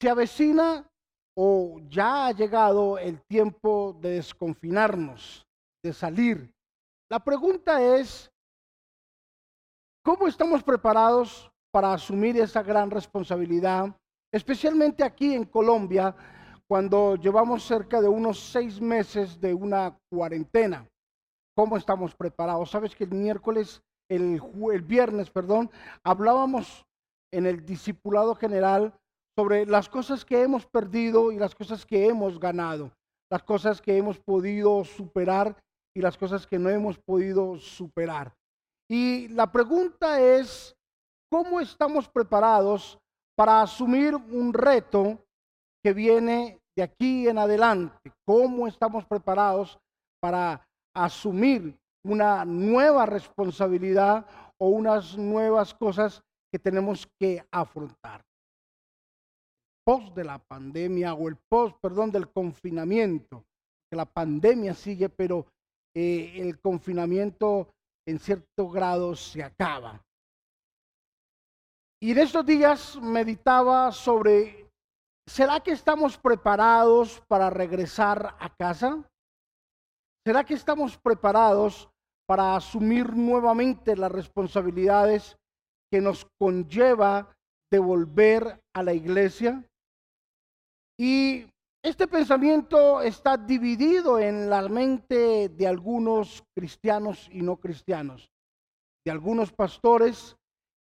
Se avecina o ya ha llegado el tiempo de desconfinarnos, de salir. La pregunta es, ¿cómo estamos preparados para asumir esa gran responsabilidad, especialmente aquí en Colombia, cuando llevamos cerca de unos seis meses de una cuarentena? ¿Cómo estamos preparados? Sabes que el miércoles, el, el viernes, perdón, hablábamos en el discipulado general sobre las cosas que hemos perdido y las cosas que hemos ganado, las cosas que hemos podido superar y las cosas que no hemos podido superar. Y la pregunta es, ¿cómo estamos preparados para asumir un reto que viene de aquí en adelante? ¿Cómo estamos preparados para asumir una nueva responsabilidad o unas nuevas cosas que tenemos que afrontar? De la pandemia o el post, perdón, del confinamiento, que la pandemia sigue, pero eh, el confinamiento en cierto grado se acaba. Y en estos días meditaba sobre, ¿será que estamos preparados para regresar a casa? ¿Será que estamos preparados para asumir nuevamente las responsabilidades que nos conlleva devolver a la iglesia? Y este pensamiento está dividido en la mente de algunos cristianos y no cristianos, de algunos pastores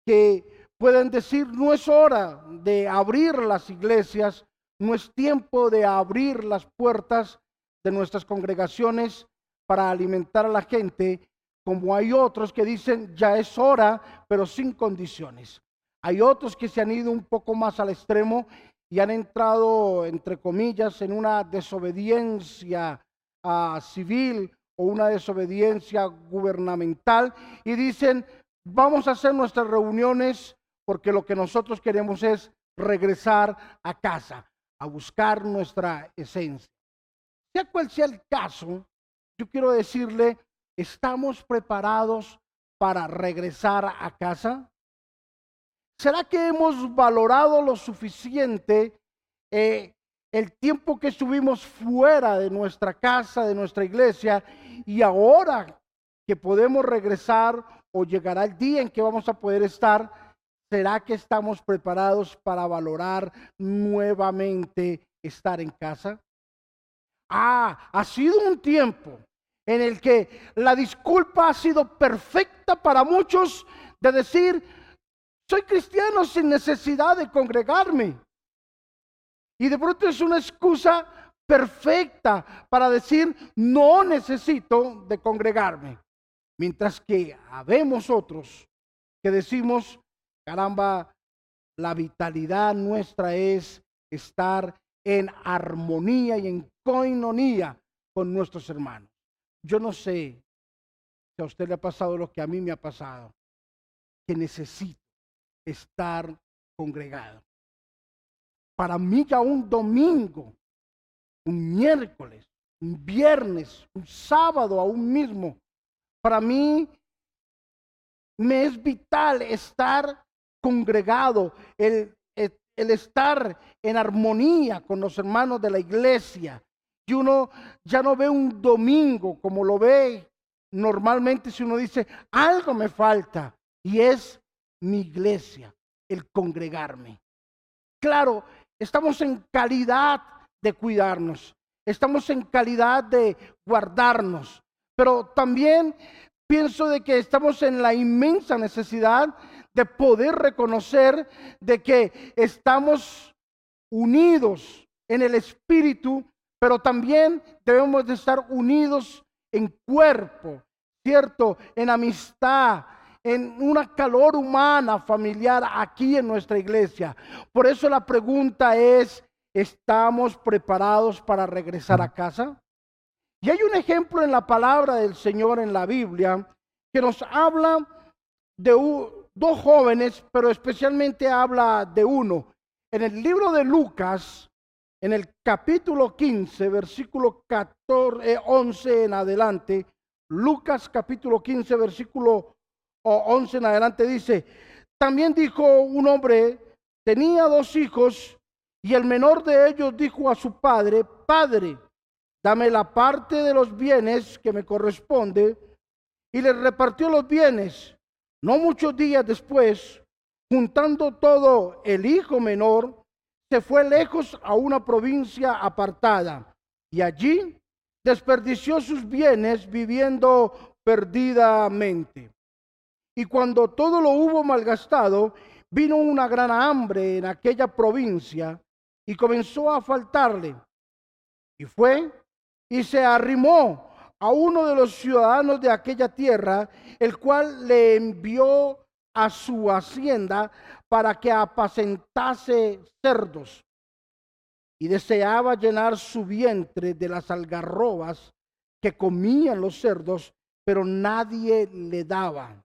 que pueden decir, no es hora de abrir las iglesias, no es tiempo de abrir las puertas de nuestras congregaciones para alimentar a la gente, como hay otros que dicen, ya es hora, pero sin condiciones. Hay otros que se han ido un poco más al extremo y han entrado, entre comillas, en una desobediencia uh, civil o una desobediencia gubernamental y dicen, vamos a hacer nuestras reuniones porque lo que nosotros queremos es regresar a casa, a buscar nuestra esencia. Sea cual sea el caso, yo quiero decirle, ¿estamos preparados para regresar a casa? ¿Será que hemos valorado lo suficiente eh, el tiempo que estuvimos fuera de nuestra casa, de nuestra iglesia, y ahora que podemos regresar o llegará el día en que vamos a poder estar, ¿será que estamos preparados para valorar nuevamente estar en casa? Ah, ha sido un tiempo en el que la disculpa ha sido perfecta para muchos de decir, soy cristiano sin necesidad de congregarme. Y de pronto es una excusa perfecta para decir, no necesito de congregarme. Mientras que habemos otros que decimos, caramba, la vitalidad nuestra es estar en armonía y en coinonía con nuestros hermanos. Yo no sé si a usted le ha pasado lo que a mí me ha pasado, que necesito estar congregado. Para mí ya un domingo, un miércoles, un viernes, un sábado aún mismo, para mí me es vital estar congregado, el, el, estar en armonía con los hermanos de la iglesia. Y uno ya no ve un domingo como lo ve normalmente si uno dice, algo me falta, y es mi iglesia, el congregarme. Claro, estamos en calidad de cuidarnos, estamos en calidad de guardarnos, pero también pienso de que estamos en la inmensa necesidad de poder reconocer de que estamos unidos en el espíritu, pero también debemos de estar unidos en cuerpo, ¿cierto? En amistad, en una calor humana, familiar, aquí en nuestra iglesia. Por eso la pregunta es, ¿estamos preparados para regresar a casa? Y hay un ejemplo en la palabra del Señor en la Biblia que nos habla de dos jóvenes, pero especialmente habla de uno. En el libro de Lucas, en el capítulo 15, versículo 14, 11 eh, en adelante, Lucas capítulo 15, versículo o 11 en adelante dice, también dijo un hombre, tenía dos hijos Y el menor de ellos dijo a su padre, Padre, dame la parte de los bienes que me corresponde. Y le repartió los bienes. No muchos días después, juntando todo, el hijo menor se fue lejos a una provincia apartada y allí desperdició sus bienes viviendo perdidamente. Y cuando todo lo hubo malgastado, vino una gran hambre en aquella provincia y comenzó a faltarle. Y fue y se arrimó a uno de los ciudadanos de aquella tierra, el cual le envió a su hacienda para que apacentase cerdos. Y deseaba llenar su vientre de las algarrobas que comían los cerdos, pero nadie le daba.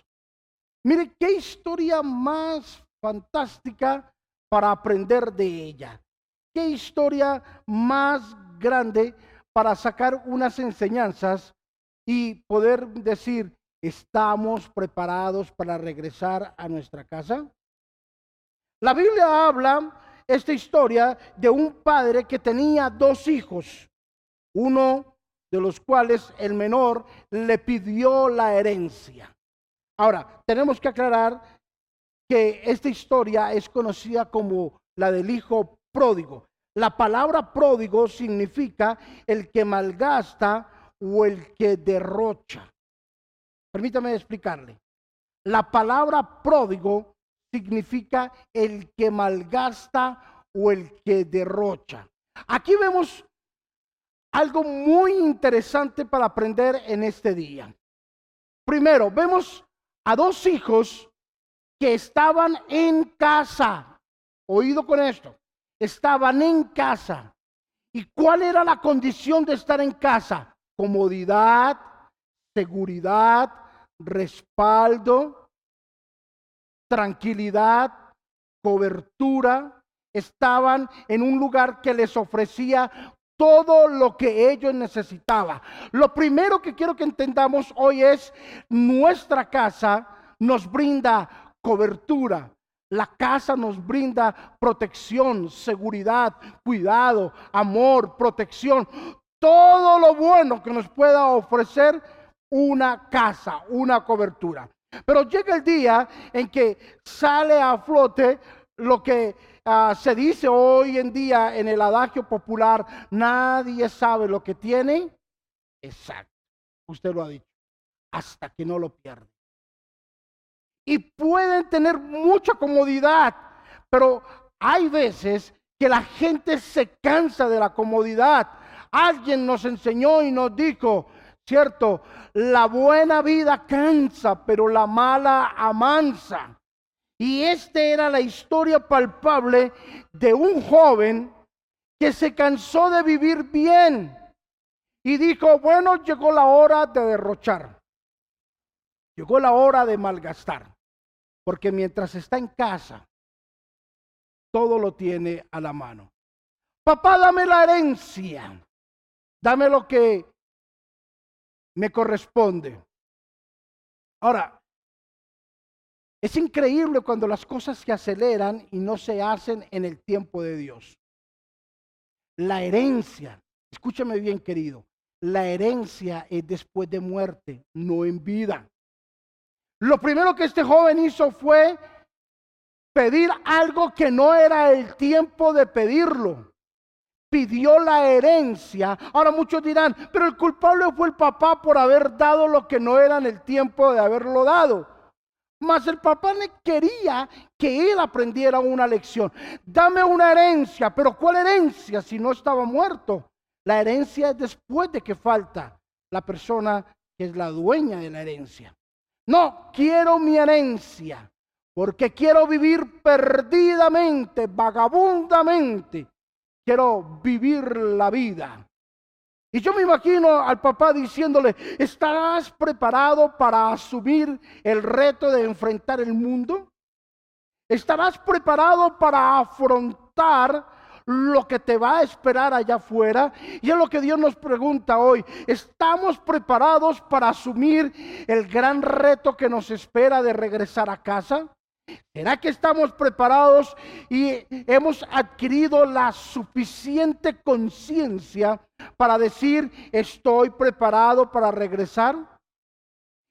Mire qué historia más fantástica para aprender de ella. Qué historia más grande para sacar unas enseñanzas y poder decir, ¿estamos preparados para regresar a nuestra casa? La Biblia habla esta historia de un padre que tenía dos hijos, uno de los cuales el menor le pidió la herencia. Ahora, tenemos que aclarar que esta historia es conocida como la del hijo pródigo. La palabra pródigo significa el que malgasta o el que derrocha. Permítame explicarle. La palabra pródigo significa el que malgasta o el que derrocha. Aquí vemos algo muy interesante para aprender en este día. Primero, vemos a dos hijos que estaban en casa. Oído con esto. Estaban en casa. ¿Y cuál era la condición de estar en casa? Comodidad, seguridad, respaldo, tranquilidad, cobertura. Estaban en un lugar que les ofrecía todo lo que ellos necesitaban. Lo primero que quiero que entendamos hoy es nuestra casa nos brinda cobertura. La casa nos brinda protección, seguridad, cuidado, amor, protección. Todo lo bueno que nos pueda ofrecer una casa, una cobertura. Pero llega el día en que sale a flote lo que ah, se dice hoy en día en el adagio popular, nadie sabe lo que tiene. Exacto, usted lo ha dicho, hasta que no lo pierde. Y pueden tener mucha comodidad, pero hay veces que la gente se cansa de la comodidad. Alguien nos enseñó y nos dijo, cierto, la buena vida cansa, pero la mala amansa. Y esta era la historia palpable de un joven que se cansó de vivir bien y dijo, bueno, llegó la hora de derrochar. Llegó la hora de malgastar. Porque mientras está en casa, todo lo tiene a la mano. Papá, dame la herencia. Dame lo que me corresponde. Ahora, es increíble cuando las cosas se aceleran y no se hacen en el tiempo de Dios. La herencia, escúchame bien querido, la herencia es después de muerte, no en vida. Lo primero que este joven hizo fue pedir algo que no era el tiempo de pedirlo pidió la herencia. Ahora muchos dirán, pero el culpable fue el papá por haber dado lo que no era en el tiempo de haberlo dado. Mas el papá le quería que él aprendiera una lección. Dame una herencia, pero ¿cuál herencia si no estaba muerto? La herencia es después de que falta la persona que es la dueña de la herencia. No, quiero mi herencia, porque quiero vivir perdidamente, vagabundamente quiero vivir la vida. Y yo me imagino al papá diciéndole, ¿estarás preparado para asumir el reto de enfrentar el mundo? ¿Estarás preparado para afrontar lo que te va a esperar allá afuera? Y es lo que Dios nos pregunta hoy. ¿Estamos preparados para asumir el gran reto que nos espera de regresar a casa? ¿Será que estamos preparados y hemos adquirido la suficiente conciencia para decir, estoy preparado para regresar?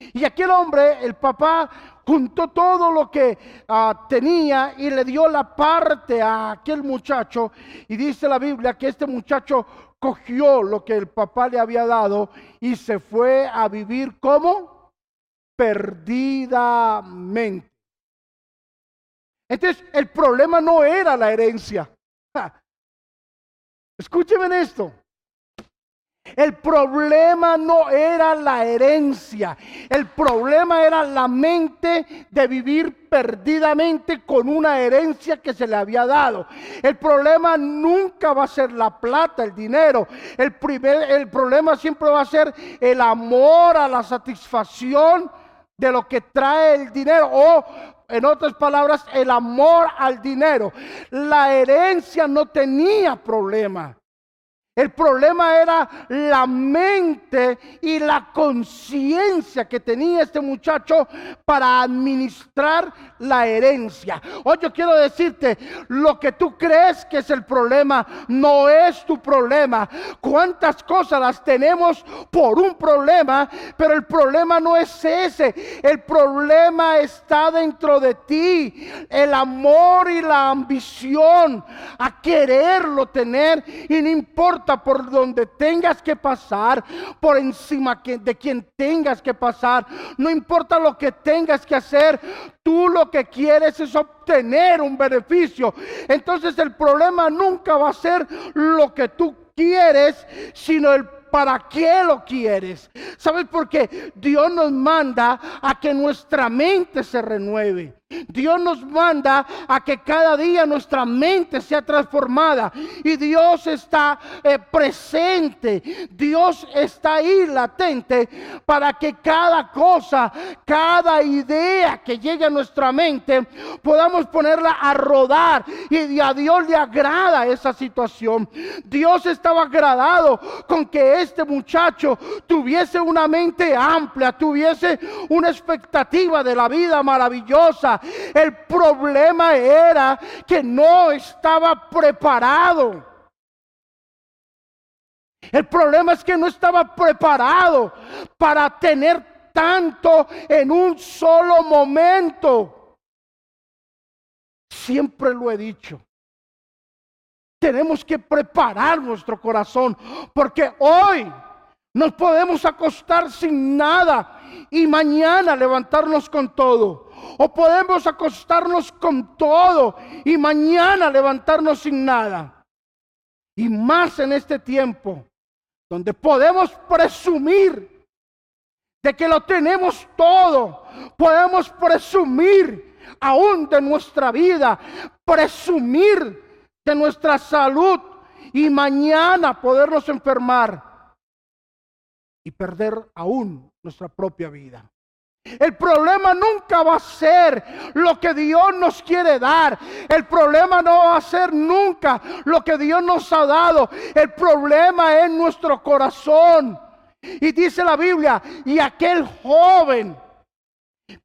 Y aquel hombre, el papá, juntó todo lo que ah, tenía y le dio la parte a aquel muchacho. Y dice la Biblia que este muchacho cogió lo que el papá le había dado y se fue a vivir como perdidamente. Entonces, el problema no era la herencia. Escúcheme esto. El problema no era la herencia, el problema era la mente de vivir perdidamente con una herencia que se le había dado. El problema nunca va a ser la plata, el dinero. El, primer, el problema siempre va a ser el amor a la satisfacción de lo que trae el dinero o en otras palabras, el amor al dinero. La herencia no tenía problema. El problema era la mente y la conciencia que tenía este muchacho para administrar la herencia. Hoy yo quiero decirte, lo que tú crees que es el problema no es tu problema. ¿Cuántas cosas las tenemos por un problema? Pero el problema no es ese. El problema está dentro de ti. El amor y la ambición a quererlo tener y no importa por donde tengas que pasar, por encima de quien tengas que pasar, no importa lo que tengas que hacer, tú lo que quieres es obtener un beneficio. Entonces el problema nunca va a ser lo que tú quieres, sino el para qué lo quieres. ¿Sabes por qué? Dios nos manda a que nuestra mente se renueve. Dios nos manda a que cada día nuestra mente sea transformada. Y Dios está eh, presente, Dios está ahí latente para que cada cosa, cada idea que llegue a nuestra mente podamos ponerla a rodar. Y a Dios le agrada esa situación. Dios estaba agradado con que este muchacho tuviese una mente amplia, tuviese una expectativa de la vida maravillosa el problema era que no estaba preparado. El problema es que no estaba preparado para tener tanto en un solo momento. Siempre lo he dicho. Tenemos que preparar nuestro corazón porque hoy nos podemos acostar sin nada y mañana levantarnos con todo. O podemos acostarnos con todo y mañana levantarnos sin nada. Y más en este tiempo, donde podemos presumir de que lo tenemos todo. Podemos presumir aún de nuestra vida, presumir de nuestra salud y mañana podernos enfermar y perder aún nuestra propia vida. El problema nunca va a ser lo que Dios nos quiere dar. El problema no va a ser nunca lo que Dios nos ha dado. El problema es nuestro corazón. Y dice la Biblia, y aquel joven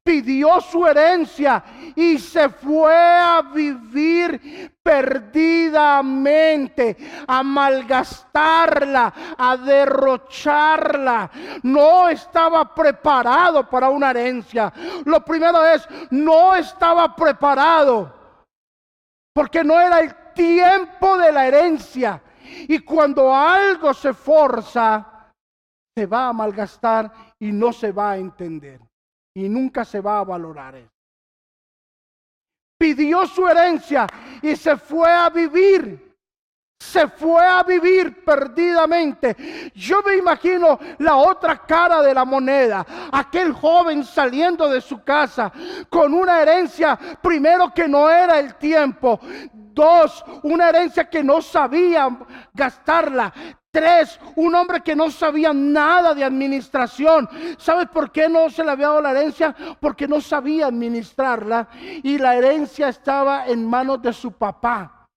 pidió su herencia y se fue a vivir perdidamente, a malgastarla, a derrocharla. No estaba preparado para una herencia. Lo primero es, no estaba preparado porque no era el tiempo de la herencia. Y cuando algo se forza, se va a malgastar y no se va a entender y nunca se va a valorar eso. Pidió su herencia y se fue a vivir. Se fue a vivir perdidamente. Yo me imagino la otra cara de la moneda, aquel joven saliendo de su casa con una herencia, primero que no era el tiempo, dos, una herencia que no sabía gastarla, Un hombre que no sabía nada de administración. ¿Sabes por qué no se le había dado la herencia? Porque no sabía administrarla y la herencia estaba en manos de su papá.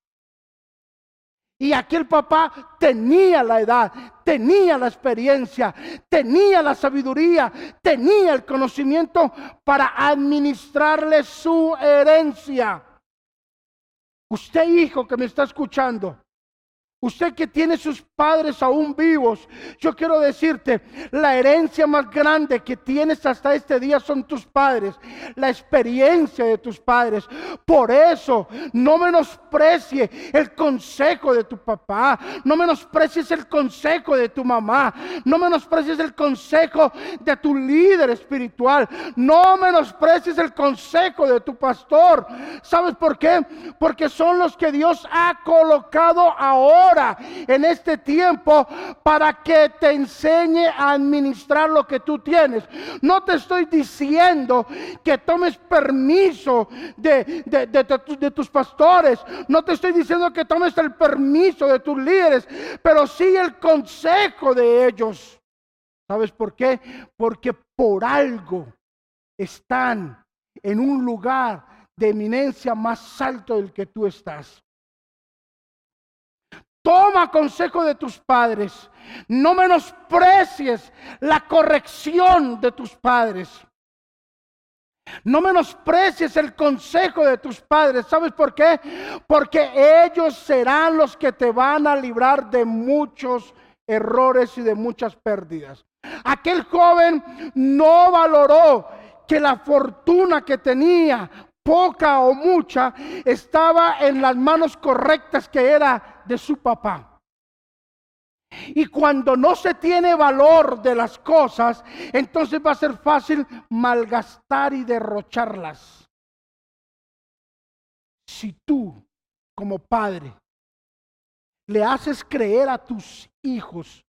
Y aquel papá tenía la edad, tenía la experiencia, tenía la sabiduría, tenía el conocimiento para administrarle su herencia. Usted, hijo que me está escuchando, Usted que tiene sus padres aún vivos, yo quiero decirte, la herencia más grande que tienes hasta este día son tus padres, la experiencia de tus padres. Por eso, no menosprecie el consejo de tu papá, no menosprecies el consejo de tu mamá, no menosprecies el consejo de tu líder espiritual, no menosprecies el consejo de tu pastor. ¿Sabes por qué? Porque son los que Dios ha colocado ahora en este tiempo, para que te enseñe a administrar lo que tú tienes. No te estoy diciendo que tomes permiso de, de tus pastores. No te estoy diciendo que tomes el permiso de tus líderes, pero sí el consejo de ellos. ¿Sabes por qué? Porque por algo están en un lugar de eminencia más alto del que tú estás. Toma consejo de tus padres. No menosprecies la corrección de tus padres. No menosprecies el consejo de tus padres. ¿Sabes por qué? Porque ellos serán los que te van a librar de muchos errores y de muchas pérdidas. Aquel joven no valoró que la fortuna que tenía poca o mucha, estaba en las manos correctas que era de su papá. Y cuando no se tiene valor de las cosas, entonces va a ser fácil malgastar y derrocharlas. Si tú, como padre, le haces creer a tus hijos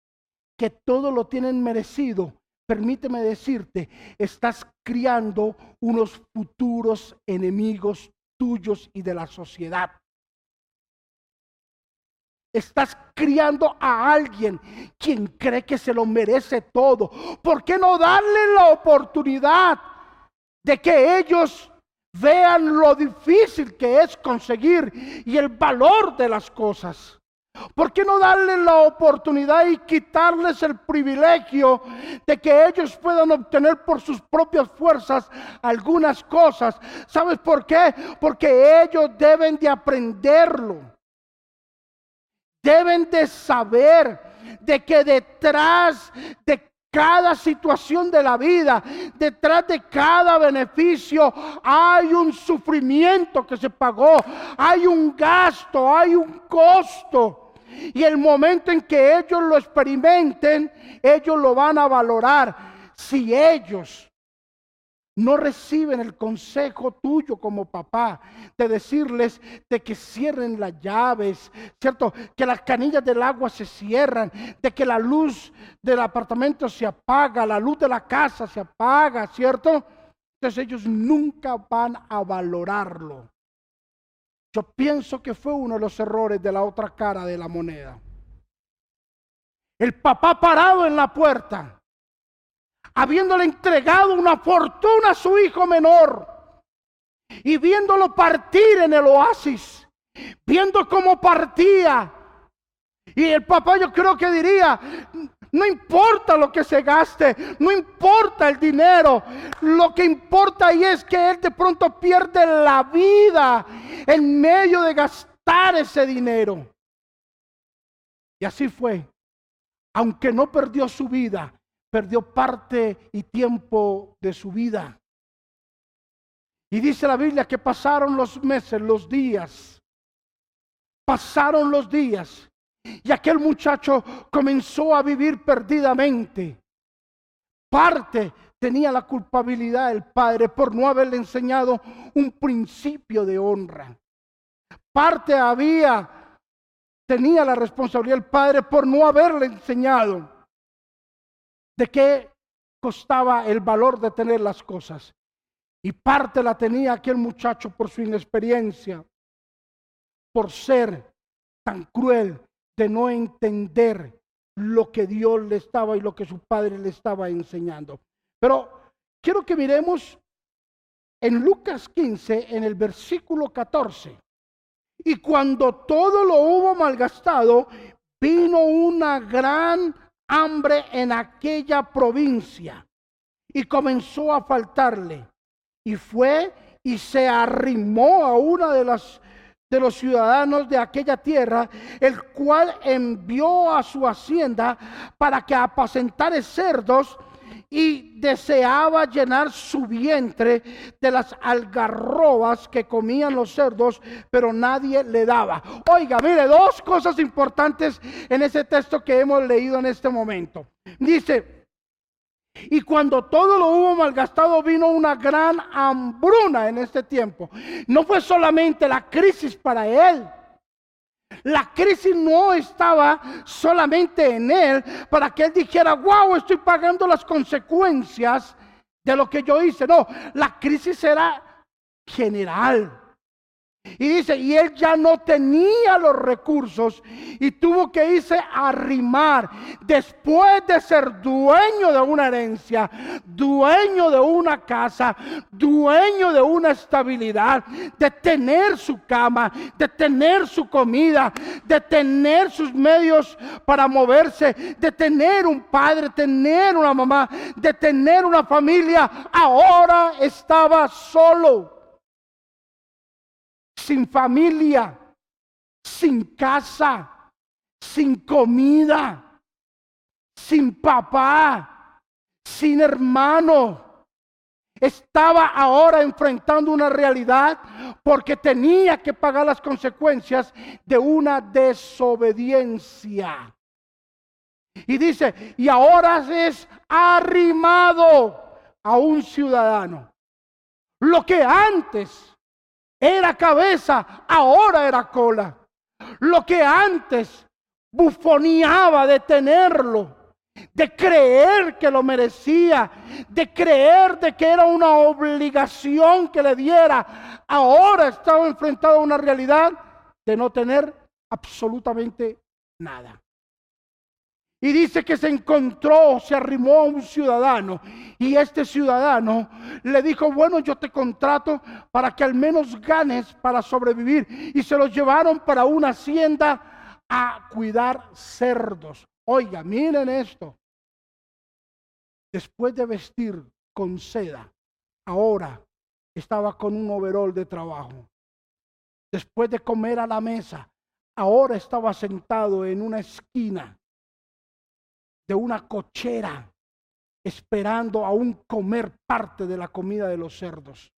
que todo lo tienen merecido, permíteme decirte, estás criando unos futuros enemigos tuyos y de la sociedad. Estás criando a alguien quien cree que se lo merece todo. ¿Por qué no darle la oportunidad de que ellos vean lo difícil que es conseguir y el valor de las cosas? ¿Por qué no darle la oportunidad y quitarles el privilegio de que ellos puedan obtener por sus propias fuerzas algunas cosas? ¿Sabes por qué? Porque ellos deben de aprenderlo. Deben de saber de que detrás de cada situación de la vida, detrás de cada beneficio, hay un sufrimiento que se pagó, hay un gasto, hay un costo. Y el momento en que ellos lo experimenten, ellos lo van a valorar. Si ellos no reciben el consejo tuyo como papá de decirles de que cierren las llaves, ¿cierto? Que las canillas del agua se cierran, de que la luz del apartamento se apaga, la luz de la casa se apaga, ¿cierto? Entonces ellos nunca van a valorarlo. Yo pienso que fue uno de los errores de la otra cara de la moneda. El papá parado en la puerta habiéndole entregado una fortuna a su hijo menor y viéndolo partir en el oasis, viendo cómo partía. Y el papá yo creo que diría, no importa lo que se gaste, no importa el dinero, lo que importa ahí es que él de pronto pierde la vida en medio de gastar ese dinero. Y así fue. Aunque no perdió su vida, perdió parte y tiempo de su vida. Y dice la Biblia que pasaron los meses, los días. Pasaron los días. Y aquel muchacho comenzó a vivir perdidamente. Parte tenía la culpabilidad del padre por no haberle enseñado un principio de honra. Parte había tenía la responsabilidad el padre por no haberle enseñado de qué costaba el valor de tener las cosas. Y parte la tenía aquel muchacho por su inexperiencia, por ser tan cruel de no entender lo que Dios le estaba y lo que su padre le estaba enseñando. Pero quiero que miremos en Lucas 15, en el versículo 14. Y cuando todo lo hubo malgastado, vino una gran hambre en aquella provincia y comenzó a faltarle. Y fue y se arrimó a una de las de los ciudadanos de aquella tierra, el cual envió a su hacienda para que apacentare cerdos y deseaba llenar su vientre de las algarrobas que comían los cerdos, pero nadie le daba. Oiga, mire, dos cosas importantes en ese texto que hemos leído en este momento. Dice, y cuando todo lo hubo malgastado, vino una gran hambruna en este tiempo. No fue solamente la crisis para él la crisis no estaba solamente en él para que él dijera, wow, estoy pagando las consecuencias de lo que yo hice. No, la crisis era general. Y dice, y él ya no tenía los recursos y tuvo que irse a arrimar después de ser dueño de una herencia, dueño de una casa, dueño de una estabilidad, de tener su cama, de tener su comida, de tener sus medios para moverse, de tener un padre, tener una mamá, de tener una familia. Ahora estaba solo sin familia, sin casa, sin comida, sin papá, sin hermano. Estaba ahora enfrentando una realidad porque tenía que pagar las consecuencias de una desobediencia. Y dice, y ahora es arrimado a un ciudadano. Lo que antes era cabeza, ahora era cola. Lo que antes bufoneaba de tenerlo, de creer que lo merecía, de creer de que era una obligación que le diera, ahora estaba enfrentado a una realidad de no tener absolutamente nada. Y dice que se encontró, se arrimó a un ciudadano. Y este ciudadano le dijo, bueno, yo te contrato para que al menos ganes para sobrevivir. Y se los llevaron para una hacienda a cuidar cerdos. Oiga, miren esto. Después de vestir con seda, ahora estaba con un overol de trabajo. Después de comer a la mesa, ahora estaba sentado en una esquina de una cochera esperando aún comer parte de la comida de los cerdos.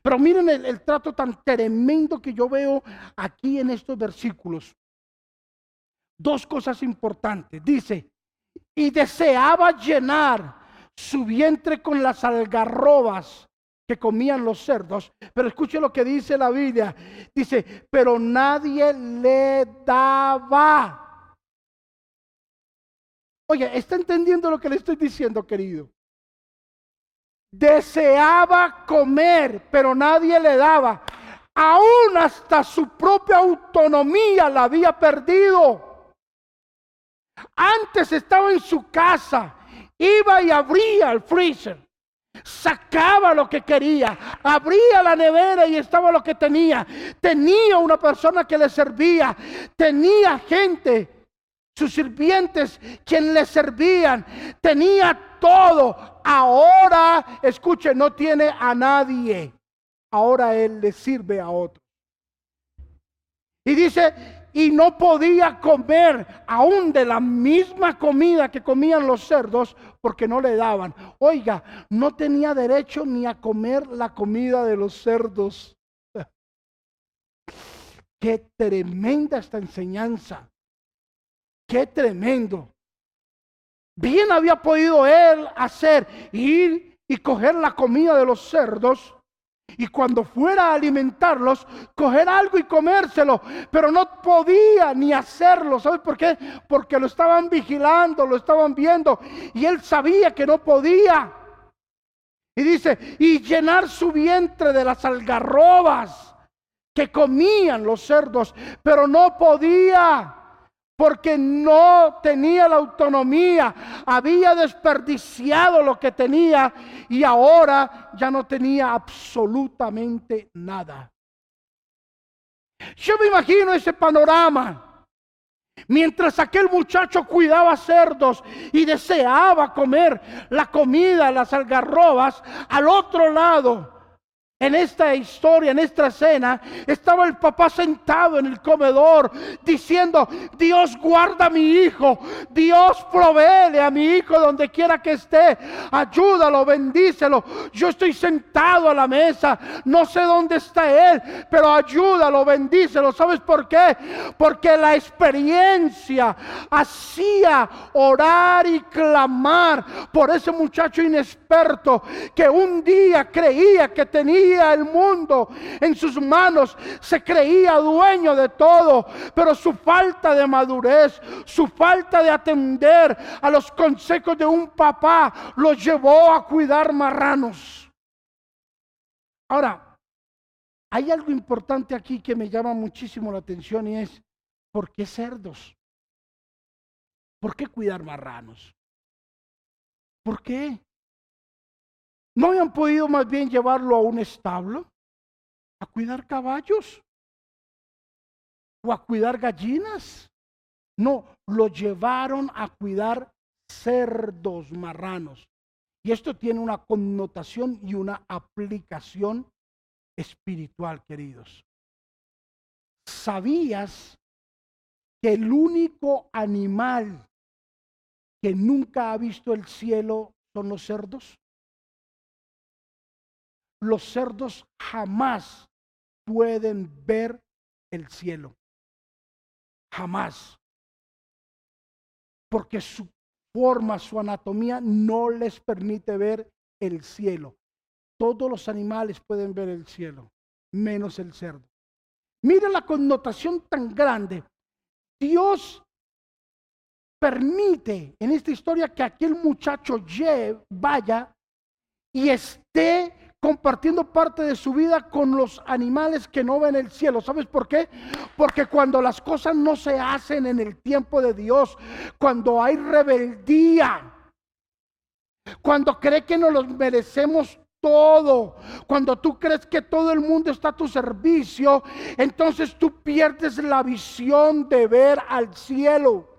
Pero miren el, trato tan tremendo que yo veo aquí en estos versículos. Dos cosas importantes. Dice, y deseaba llenar su vientre con las algarrobas que comían los cerdos. Pero escuche lo que dice la Biblia. Dice, pero nadie le daba. Oye, ¿está entendiendo lo que le estoy diciendo, querido? Deseaba comer, pero nadie le daba. Aún hasta su propia autonomía la había perdido. Antes estaba en su casa, iba y abría el freezer, sacaba lo que quería, abría la nevera y estaba lo que tenía. Tenía una persona que le servía, tenía gente sus sirvientes, quien le servían, tenía todo. Ahora, escuche, no tiene a nadie. Ahora él le sirve a otro. Y dice, y no podía comer aún de la misma comida que comían los cerdos porque no le daban. Oiga, no tenía derecho ni a comer la comida de los cerdos. Qué tremenda esta enseñanza. Qué tremendo. Bien había podido él hacer, ir y coger la comida de los cerdos Y cuando fuera a alimentarlos, coger algo y comérselo, pero no podía ni hacerlo. ¿Sabes por qué? Porque lo estaban vigilando, lo estaban viendo y él sabía que no podía. Y dice, y llenar su vientre de las algarrobas que comían los cerdos, pero no podía porque no tenía la autonomía, había desperdiciado lo que tenía y ahora ya no tenía absolutamente nada. Yo me imagino ese panorama. Mientras aquel muchacho cuidaba cerdos y deseaba comer la comida, las algarrobas, al otro lado en esta historia, en esta escena, estaba el papá sentado en el comedor diciendo, Dios guarda a mi hijo, Dios provee a mi hijo donde quiera que esté, ayúdalo, bendícelo. Yo estoy sentado a la mesa, no sé dónde está él, pero ayúdalo, bendícelo. ¿Sabes por qué? Porque la experiencia hacía orar y clamar por ese muchacho inexperto que un día creía que tenía el mundo en sus manos, se creía dueño de todo, pero su falta de madurez, su falta de atender a los consejos de un papá, lo llevó a cuidar marranos. Ahora, hay algo importante aquí que me llama muchísimo la atención y es, ¿por qué cerdos? ¿Por qué cuidar marranos? ¿Por qué? ¿No habían podido más bien llevarlo a un establo? ¿A cuidar caballos? ¿O a cuidar gallinas? No, lo llevaron a cuidar cerdos marranos. Y esto tiene una connotación y una aplicación espiritual, queridos. ¿Sabías que el único animal que nunca ha visto el cielo son los cerdos? Los cerdos jamás pueden ver el cielo. Jamás. Porque su forma, su anatomía no les permite ver el cielo. Todos los animales pueden ver el cielo, menos el cerdo. Mira la connotación tan grande. Dios permite en esta historia que aquel muchacho vaya y esté compartiendo parte de su vida con los animales que no ven el cielo. ¿Sabes por qué? Porque cuando las cosas no se hacen en el tiempo de Dios, cuando hay rebeldía, cuando cree que no los merecemos todo. Cuando tú crees que todo el mundo está a tu servicio, entonces tú pierdes la visión de ver al cielo.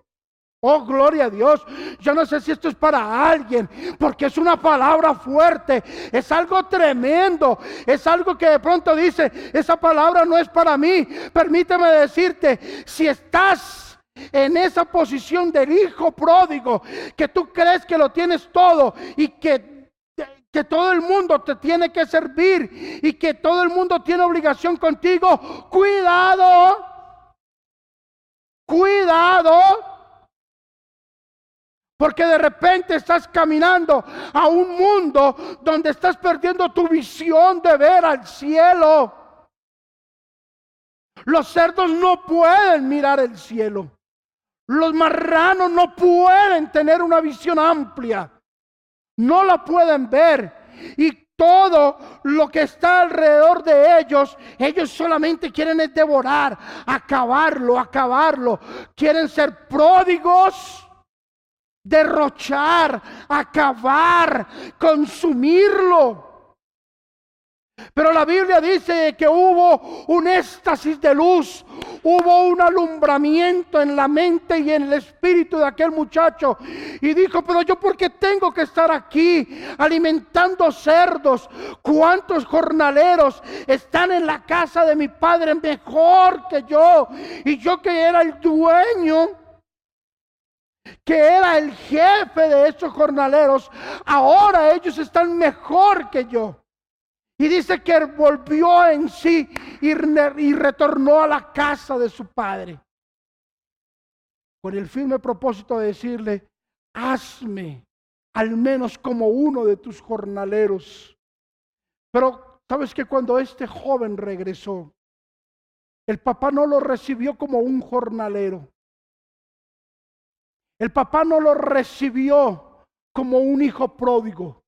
Oh, gloria a Dios. Yo no sé si esto es para alguien, porque es una palabra fuerte, es algo tremendo, es algo que de pronto dice, esa palabra no es para mí. Permíteme decirte, si estás en esa posición del hijo pródigo, que tú crees que lo tienes todo y que que todo el mundo te tiene que servir y que todo el mundo tiene obligación contigo, cuidado, cuidado porque de repente estás caminando a un mundo donde estás perdiendo tu visión de ver al cielo. Los cerdos no pueden mirar el cielo. Los marranos no pueden tener una visión amplia. No la pueden ver. Y todo lo que está alrededor de ellos, ellos solamente quieren devorar, acabarlo, acabarlo. Quieren ser pródigos derrochar, acabar, consumirlo. Pero la Biblia dice que hubo un éxtasis de luz, hubo un alumbramiento en la mente y en el espíritu de aquel muchacho. Y dijo, pero yo por qué tengo que estar aquí alimentando cerdos. ¿Cuántos jornaleros están en la casa de mi padre mejor que yo? Y yo que era el dueño que era el jefe de esos jornaleros, ahora ellos están mejor que yo. Y dice que volvió en sí y, y retornó a la casa de su padre. Con el firme propósito de decirle, hazme al menos como uno de tus jornaleros. Pero Sabes que cuando este joven regresó, el papá no lo recibió como un jornalero. El papá no lo recibió como un hijo pródigo.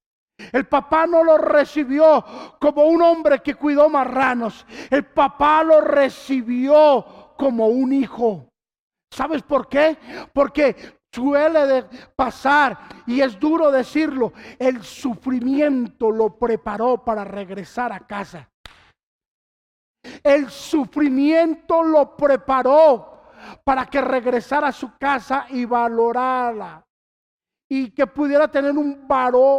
El papá no lo recibió como un hombre que cuidó marranos. El papá lo recibió como un hijo. ¿Sabes por qué? Porque suele de pasar, y es duro decirlo, el sufrimiento lo preparó para regresar a casa. El sufrimiento lo preparó para que regresara a su casa y valorara y que pudiera tener un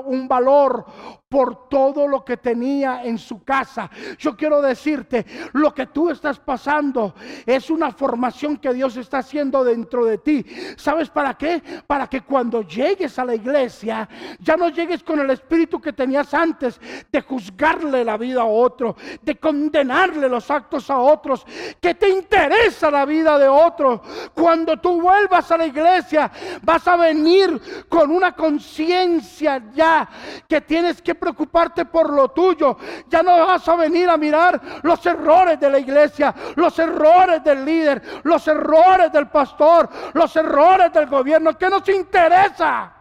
un valor por todo lo que tenía en su casa. Yo quiero decirte, lo que tú estás pasando es una formación que Dios está haciendo dentro de ti. ¿Sabes para qué? Para que cuando llegues a la iglesia, ya no llegues con el espíritu que tenías antes de juzgarle la vida a otro, de condenarle los actos a otros, que te interesa la vida de otro. Cuando tú vuelvas a la iglesia, vas a venir con una conciencia ya que tienes que preocuparte por lo tuyo. Ya no vas a venir a mirar los errores de la iglesia, los errores del líder, los errores del pastor, los errores del gobierno. ¿Qué nos interesa?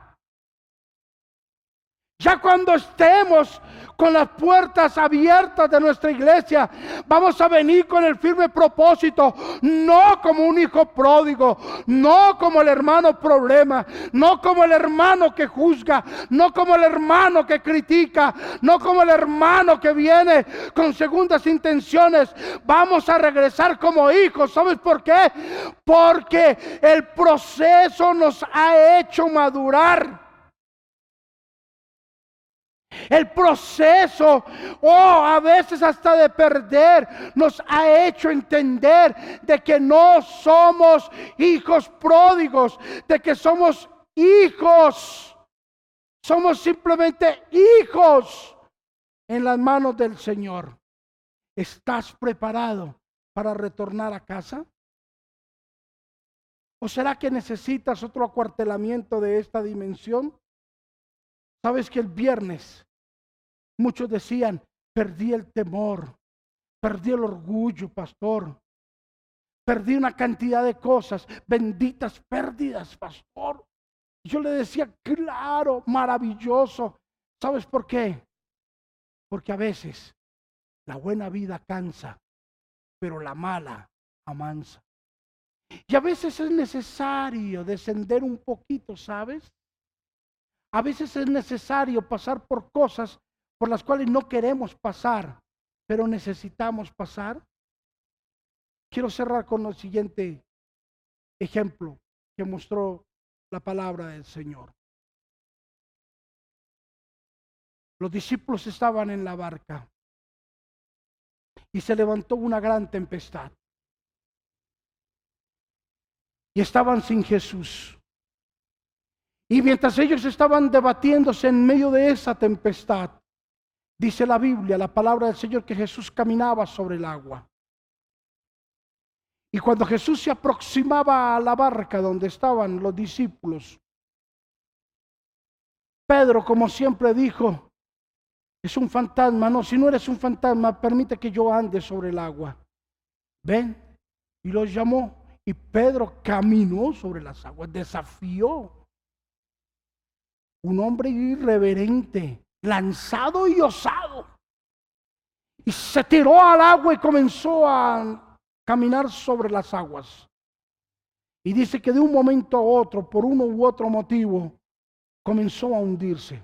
Ya cuando estemos con las puertas abiertas de nuestra iglesia, vamos a venir con el firme propósito, no como un hijo pródigo, no como el hermano problema, no como el hermano que juzga, no como el hermano que critica, no como el hermano que viene con segundas intenciones. Vamos a regresar como hijos. ¿Sabes por qué? Porque el proceso nos ha hecho madurar. El proceso, o oh, a veces hasta de perder, nos ha hecho entender de que no somos hijos pródigos, de que somos hijos. Somos simplemente hijos en las manos del Señor. ¿Estás preparado para retornar a casa? ¿O será que necesitas otro acuartelamiento de esta dimensión? Sabes que el viernes muchos decían, perdí el temor, perdí el orgullo, pastor. Perdí una cantidad de cosas, benditas pérdidas, pastor. Yo le decía, claro, maravilloso. ¿Sabes por qué? Porque a veces la buena vida cansa, pero la mala amansa. Y a veces es necesario descender un poquito, ¿sabes? A veces es necesario pasar por cosas por las cuales no queremos pasar, pero necesitamos pasar. Quiero cerrar con el siguiente ejemplo que mostró la palabra del Señor. Los discípulos estaban en la barca y se levantó una gran tempestad. Y estaban sin Jesús. Y mientras ellos estaban debatiéndose en medio de esa tempestad, dice la Biblia, la palabra del Señor, que Jesús caminaba sobre el agua. Y cuando Jesús se aproximaba a la barca donde estaban los discípulos, Pedro, como siempre, dijo, es un fantasma. No, si no eres un fantasma, permite que yo ande sobre el agua. Ven. Y los llamó. Y Pedro caminó sobre las aguas, desafió un hombre irreverente, lanzado y osado. Y se tiró al agua y comenzó a caminar sobre las aguas. Y dice que de un momento a otro, por uno u otro motivo, comenzó a hundirse.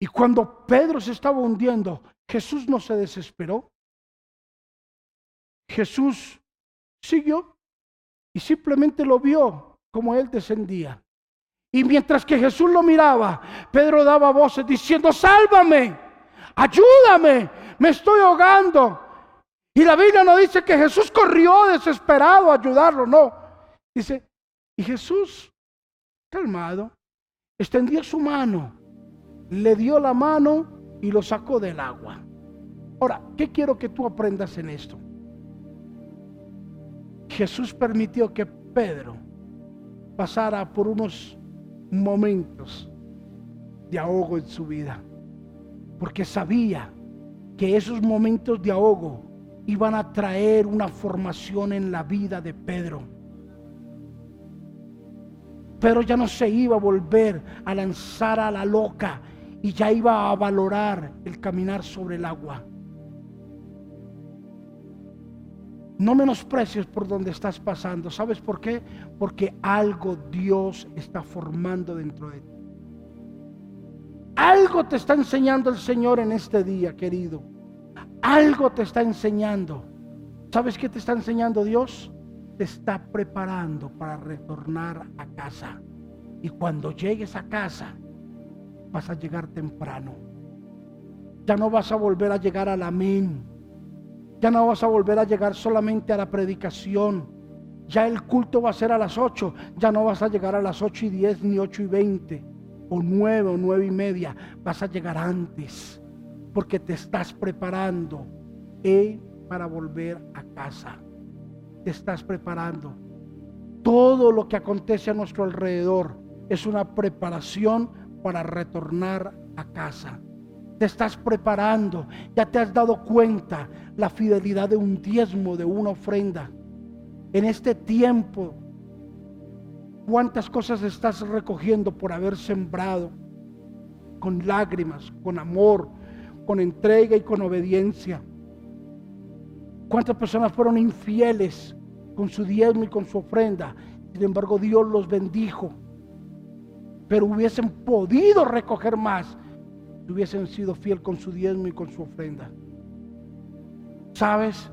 Y cuando Pedro se estaba hundiendo, Jesús no se desesperó. Jesús siguió y simplemente lo vio como él descendía. Y mientras que Jesús lo miraba, Pedro daba voces diciendo, sálvame, ayúdame, me estoy ahogando. Y la Biblia no dice que Jesús corrió desesperado a ayudarlo, no. Dice, y Jesús, calmado, extendió su mano, le dio la mano y lo sacó del agua. Ahora, ¿qué quiero que tú aprendas en esto? Jesús permitió que Pedro pasara por unos momentos de ahogo en su vida, porque sabía que esos momentos de ahogo iban a traer una formación en la vida de Pedro. Pedro ya no se iba a volver a lanzar a la loca y ya iba a valorar el caminar sobre el agua. No menosprecies por donde estás pasando. ¿Sabes por qué? Porque algo Dios está formando dentro de ti. Algo te está enseñando el Señor en este día, querido. Algo te está enseñando. ¿Sabes qué te está enseñando Dios? Te está preparando para retornar a casa. Y cuando llegues a casa, vas a llegar temprano. Ya no vas a volver a llegar al amén ya no vas a volver a llegar solamente a la predicación. Ya el culto va a ser a las 8. Ya no vas a llegar a las 8 y 10 ni 8 y 20 o 9 o 9 y media. Vas a llegar antes porque te estás preparando eh, para volver a casa. Te estás preparando. Todo lo que acontece a nuestro alrededor es una preparación para retornar a casa te estás preparando, ya te has dado cuenta la fidelidad de un diezmo, de una ofrenda. En este tiempo, cuántas cosas estás recogiendo por haber sembrado con lágrimas, con amor, con entrega y con obediencia. Cuántas personas fueron infieles con su diezmo y con su ofrenda. Sin embargo, Dios los bendijo. Pero hubiesen podido recoger más hubiesen sido fiel con su diezmo y con su ofrenda. ¿Sabes?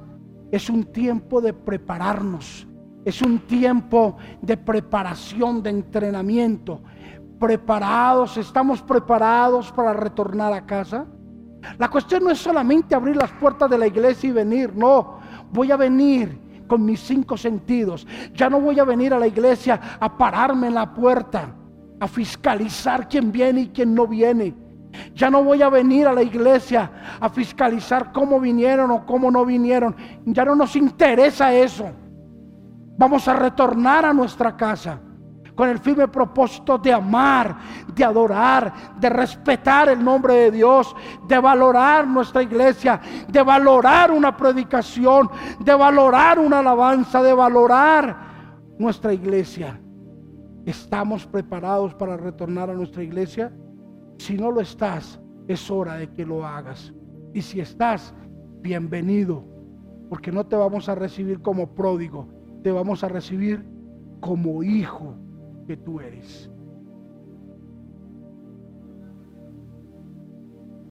Es un tiempo de prepararnos. Es un tiempo de preparación, de entrenamiento. Preparados, estamos preparados para retornar a casa. La cuestión no es solamente abrir las puertas de la iglesia y venir, no, voy a venir con mis cinco sentidos. Ya no voy a venir a la iglesia a pararme en la puerta, a fiscalizar quién viene y quién no viene. Ya no voy a venir a la iglesia a fiscalizar cómo vinieron o cómo no vinieron. Ya no nos interesa eso. Vamos a retornar a nuestra casa con el firme propósito de amar, de adorar, de respetar el nombre de Dios, de valorar nuestra iglesia, de valorar una predicación, de valorar una alabanza, de valorar nuestra iglesia. ¿Estamos preparados para retornar a nuestra iglesia? Si no lo estás, es hora de que lo hagas. Y si estás, bienvenido, porque no te vamos a recibir como pródigo, te vamos a recibir como hijo que tú eres.